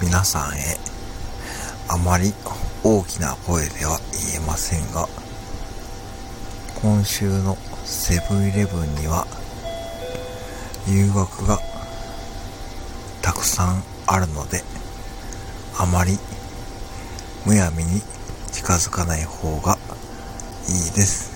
皆さんへあまり大きな声では言えませんが今週のセブンイレブンには誘惑がたくさんあるのであまりむやみに近づかない方がいいです。